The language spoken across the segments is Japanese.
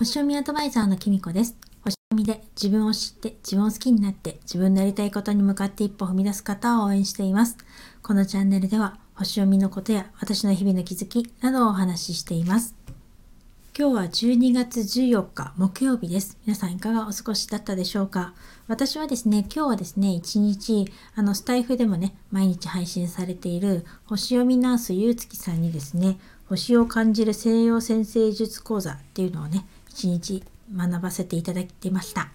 星読みアドバイザーのきみこです。星読みで自分を知って自分を好きになって自分のやりたいことに向かって一歩踏み出す方を応援しています。このチャンネルでは星読みのことや私の日々の気づきなどをお話ししています。今日は12月14日木曜日です。皆さんいかがお過ごしだったでしょうか？私はですね、今日はですね、一日、あの、スタイフでもね、毎日配信されている星読みナースゆうつきさんにですね、星を感じる西洋先生術講座っていうのをね、一日学ばせていただいてました。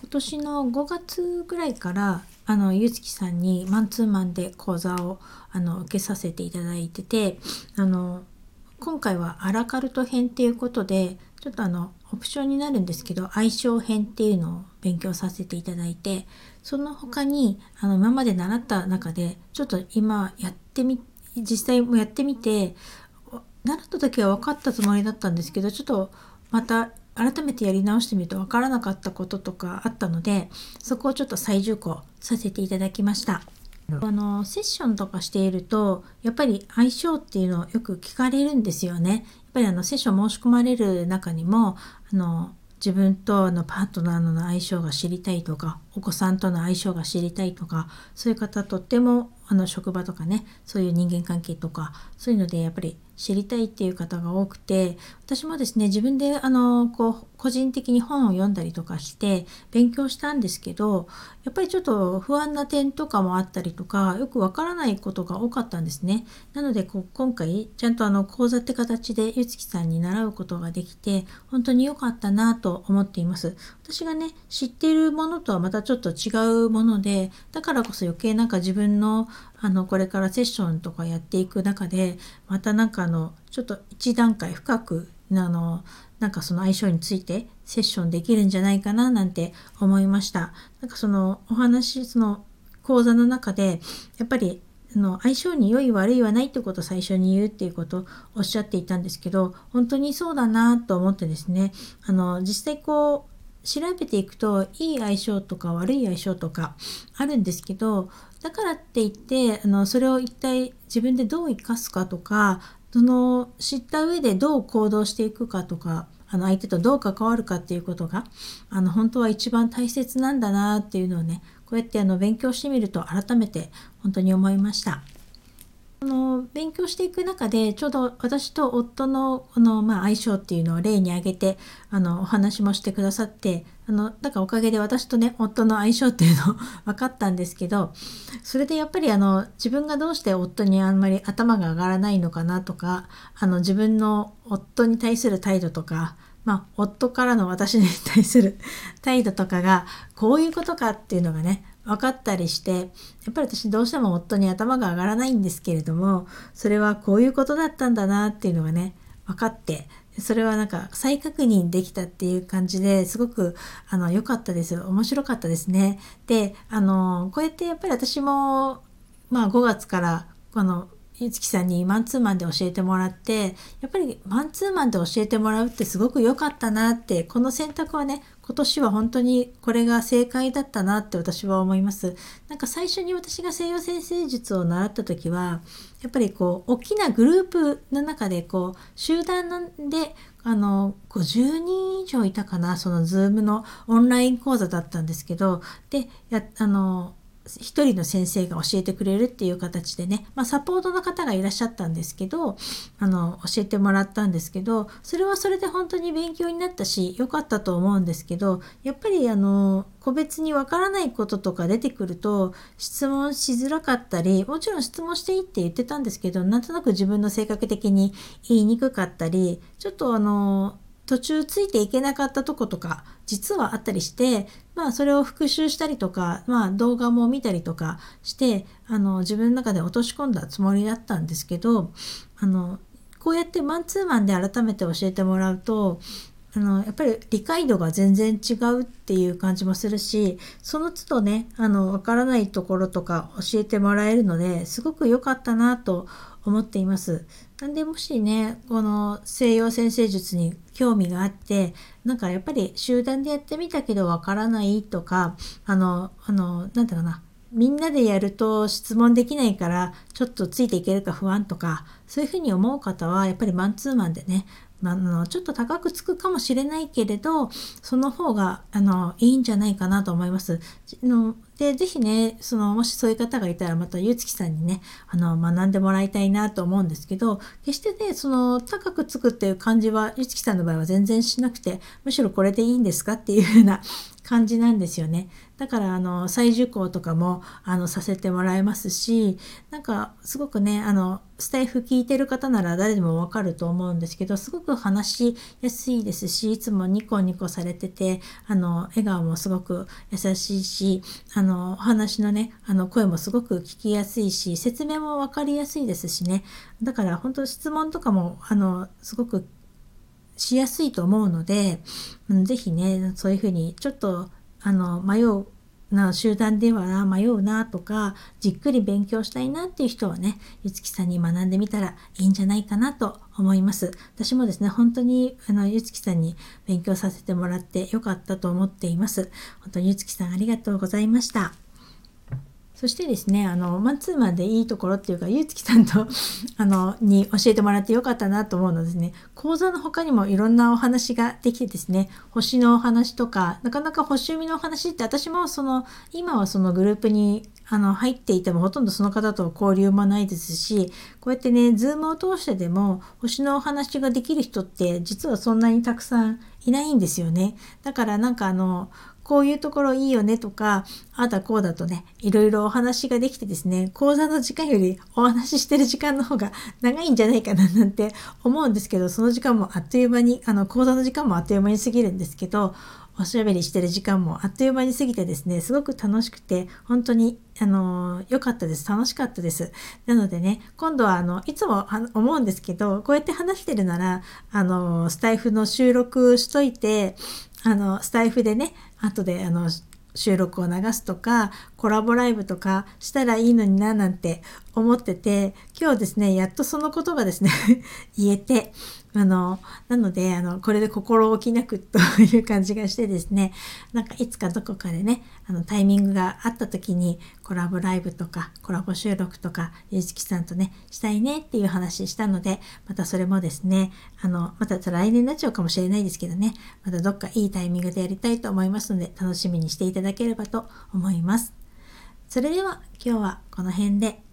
今年の5月ぐらいからあのゆつきさんにマンツーマンで講座をあの受けさせていただいててあの今回はアラカルト編っていうことでちょっとあのオプションになるんですけど相性編っていうのを勉強させていただいてその他にあの今まで習った中でちょっと今やってみ実際もやってみて習った時は分かったつもりだったんですけどちょっとまた改めてやり直してみると分からなかったこととかあったのでそこをちょっと再受講させていただきました。あのセッションとかしているとやっぱり相性っていうのをよく聞かれるんですよね。やっぱりあのセッション申し込まれる中にもあの自分とのパートナーの相性が知りたいとかお子さんとの相性が知りたいとかそういう方とってもあの職場とかねそういう人間関係とかそういうのでやっぱり知りたいっていう方が多くて私もですね自分であのこう個人的に本を読んだりとかして勉強したんですけどやっぱりちょっと不安な点とかもあったりとかよくわからないことが多かったんですね。なのでこ今回ちゃんとあの講座って形でゆつきさんに習うことができて本当に良かったなと思っています。私がね知っているものとはまたちょっと違うものでだからこそ余計なんか自分のあのこれからセッションとかやっていく中でまたなんかあのちょっと一段階深くあのなんかその相性についてセッションできるんじゃないかななんて思いました。なんかそのお話その講座の中でやっぱりあの相性に良い悪いはないってことを最初に言うっていうことをおっしゃっていたんですけど本当にそうだなと思ってですねあの実際こう調べていくといい相性とか悪い相性とかあるんですけどだからって言ってあのそれを一体自分でどう生かすかとかその知った上でどう行動していくかとかあの相手とどう関わるかっていうことがあの本当は一番大切なんだなっていうのをねこうやってあの勉強してみると改めて本当に思いました。あの勉強していく中でちょうど私と夫のこの、まあ、相性っていうのを例に挙げてあのお話もしてくださってあのだからおかげで私とね夫の相性っていうの 分かったんですけどそれでやっぱりあの自分がどうして夫にあんまり頭が上がらないのかなとかあの自分の夫に対する態度とかまあ、夫からの私に対する態度とかがこういうことかっていうのがね分かったりしてやっぱり私どうしても夫に頭が上がらないんですけれどもそれはこういうことだったんだなっていうのがね分かってそれはなんか再確認できたっていう感じですごくあの良かったです面白かったですね。であのこうやってやっぱり私もまあ5月からこのゆつきさんにマンツーマンで教えてもらってやっぱりマンツーマンで教えてもらうってすごく良かったなってこの選択はね今年は本当にこれが正解だったなって私は思います。なんか最初に私が西洋先生術を習った時はやっぱりこう大きなグループの中でこう集団であの50人以上いたかなその Zoom のオンライン講座だったんですけどでやあの一人の先生が教えてくれるっていう形でね、まあ、サポートの方がいらっしゃったんですけどあの教えてもらったんですけどそれはそれで本当に勉強になったし良かったと思うんですけどやっぱりあの個別にわからないこととか出てくると質問しづらかったりもちろん質問していいって言ってたんですけどなんとなく自分の性格的に言いにくかったりちょっとあの途中ついていけなかったとことか実はあったりしてまあそれを復習したりとか、まあ、動画も見たりとかしてあの自分の中で落とし込んだつもりだったんですけどあのこうやってマンツーマンで改めて教えてもらうとあのやっぱり理解度が全然違うっていう感じもするしその都度ねあの分からないところとか教えてもらえるのですごく良かったなと思思っています。なんでもしねこの西洋先生術に興味があってなんかやっぱり集団でやってみたけどわからないとかあのあのなんだろうなみんなでやると質問できないからちょっとついていけるか不安とかそういうふうに思う方はやっぱりマンツーマンでねあ、のちょっと高くつくかもしれないけれどその方があのいいんじゃないかなと思います。ので是非ねそのもしそういう方がいたらまたゆうつきさんにねあの学んでもらいたいなと思うんですけど決してねその高くつくっていう感じはゆうつきさんの場合は全然しなくてむしろこれでいいんですかっていう風な 感じなんですよね。だからあの再受講とかもあのさせてもらえますしなんかすごくねあのスタイフ聞いてる方なら誰でもわかると思うんですけどすごく話しやすいですしいつもニコニコされててあの笑顔もすごく優しいしあのお話のねあの声もすごく聞きやすいし説明も分かりやすいですしね。だから本当質問とかもあのすごくしやすいと思うので、うん、ぜひねそういうふうにちょっとあの迷うな集団では迷うなとかじっくり勉強したいなっていう人はねゆつきさんに学んでみたらいいんじゃないかなと思います。私もですね本当にあのゆつきさんに勉強させてもらってよかったと思っています。本当にゆつきさんありがとうございました。そしてですね、あの、マンツーマンでいいところっていうか、ゆうつきさんと あの、に教えてもらってよかったなと思うのですね、講座の他にもいろんなお話ができてですね、星のお話とか、なかなか星読みのお話って私もその、今はそのグループにあの入っていてもほとんどその方と交流もないですしこうやってねズームを通してでも星のお話ができる人って実はそんなにたくさんいないんですよね。だからなんかあのこういうところいいよねとか、あだこうだとね、いろいろお話ができてですね、講座の時間よりお話ししてる時間の方が 長いんじゃないかななんて思うんですけど、その時間もあっという間に、あの、講座の時間もあっという間に過ぎるんですけど、おしゃべりしてる時間もあっという間に過ぎてですね、すごく楽しくて、本当に、あの、良かったです。楽しかったです。なのでね、今度は、あの、いつも思うんですけど、こうやって話してるなら、あの、スタイフの収録しといて、あの、スタイフでね、後であの収録を流すとかコラボライブとかしたらいいのにななんて思ってて今日ですねやっとそのことがですね 言えてあのなのであのこれで心置きなくという感じがしてですねなんかいつかどこかでねあのタイミングがあった時にコラボライブとかコラボ収録とかゆうじきさんとねしたいねっていう話したのでまたそれもですねあのまた来年になっちゃうかもしれないですけどねまたどっかいいタイミングでやりたいと思いますので楽しみにしていただければと思います。それでは今日はこの辺で